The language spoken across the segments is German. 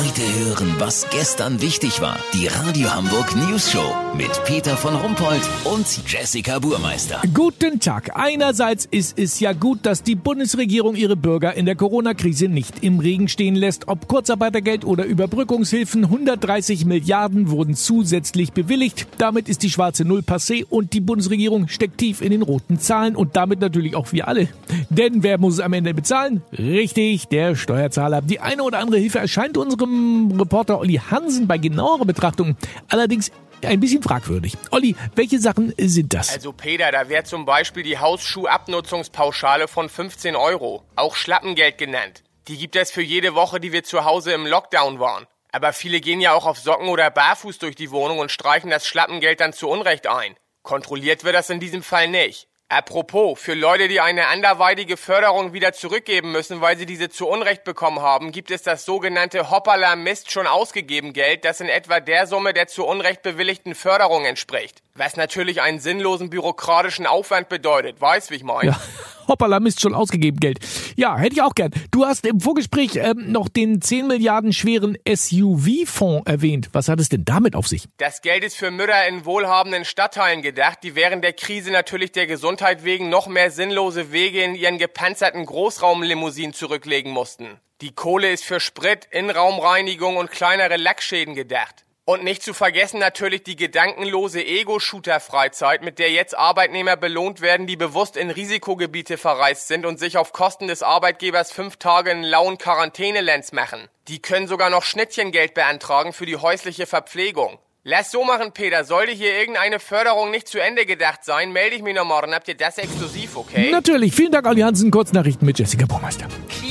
Heute hören, was gestern wichtig war. Die Radio Hamburg News Show mit Peter von Rumpold und Jessica Burmeister. Guten Tag. Einerseits ist es ja gut, dass die Bundesregierung ihre Bürger in der Corona-Krise nicht im Regen stehen lässt. Ob Kurzarbeitergeld oder Überbrückungshilfen, 130 Milliarden wurden zusätzlich bewilligt. Damit ist die schwarze Null passé und die Bundesregierung steckt tief in den roten Zahlen und damit natürlich auch wir alle. Denn wer muss es am Ende bezahlen? Richtig, der Steuerzahler. Die eine oder andere Hilfe erscheint unserem Reporter Olli Hansen bei genauerer Betrachtung allerdings ein bisschen fragwürdig. Olli, welche Sachen sind das? Also Peter, da wäre zum Beispiel die Hausschuhabnutzungspauschale von 15 Euro, auch Schlappengeld genannt. Die gibt es für jede Woche, die wir zu Hause im Lockdown waren. Aber viele gehen ja auch auf Socken oder barfuß durch die Wohnung und streichen das Schlappengeld dann zu Unrecht ein. Kontrolliert wird das in diesem Fall nicht. Apropos, für Leute, die eine anderweitige Förderung wieder zurückgeben müssen, weil sie diese zu Unrecht bekommen haben, gibt es das sogenannte Hoppala Mist schon ausgegeben Geld, das in etwa der Summe der zu Unrecht bewilligten Förderung entspricht. Was natürlich einen sinnlosen bürokratischen Aufwand bedeutet, weißt wie ich meine. Ja. Hoppala, Mist, schon ausgegeben Geld. Ja, hätte ich auch gern. Du hast im Vorgespräch ähm, noch den 10 Milliarden schweren SUV-Fonds erwähnt. Was hat es denn damit auf sich? Das Geld ist für Mütter in wohlhabenden Stadtteilen gedacht, die während der Krise natürlich der Gesundheit wegen noch mehr sinnlose Wege in ihren gepanzerten Großraumlimousinen zurücklegen mussten. Die Kohle ist für Sprit, Innenraumreinigung und kleinere Lackschäden gedacht. Und nicht zu vergessen natürlich die gedankenlose Ego-Shooter-Freizeit, mit der jetzt Arbeitnehmer belohnt werden, die bewusst in Risikogebiete verreist sind und sich auf Kosten des Arbeitgebers fünf Tage in lauen Quarantänelands machen. Die können sogar noch Schnittchengeld beantragen für die häusliche Verpflegung. Lass so machen, Peter. Sollte hier irgendeine Förderung nicht zu Ende gedacht sein, melde ich mich noch morgen. Habt ihr das exklusiv, okay? Natürlich. Vielen Dank, Olli Hansen. Kurznachrichten mit Jessica Baumeister.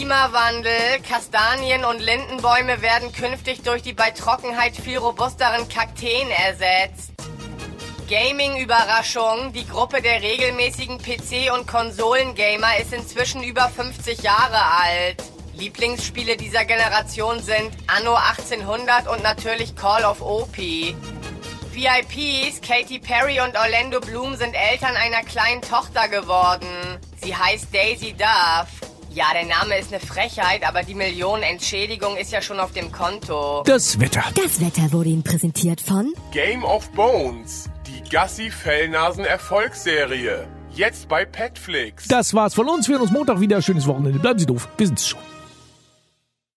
Klimawandel, Kastanien und Lindenbäume werden künftig durch die bei Trockenheit viel robusteren Kakteen ersetzt. Gaming-Überraschung. Die Gruppe der regelmäßigen PC- und Konsolengamer ist inzwischen über 50 Jahre alt. Lieblingsspiele dieser Generation sind Anno 1800 und natürlich Call of OP. VIPs, Katy Perry und Orlando Bloom sind Eltern einer kleinen Tochter geworden. Sie heißt Daisy Duff. Ja, der Name ist eine Frechheit, aber die Millionen Entschädigung ist ja schon auf dem Konto. Das Wetter. Das Wetter wurde Ihnen präsentiert von Game of Bones, die Gassi-Fellnasen-Erfolgsserie. Jetzt bei Petflix. Das war's von uns. Wir hören uns Montag wieder. Schönes Wochenende. Bleiben Sie doof. Wir sind's schon.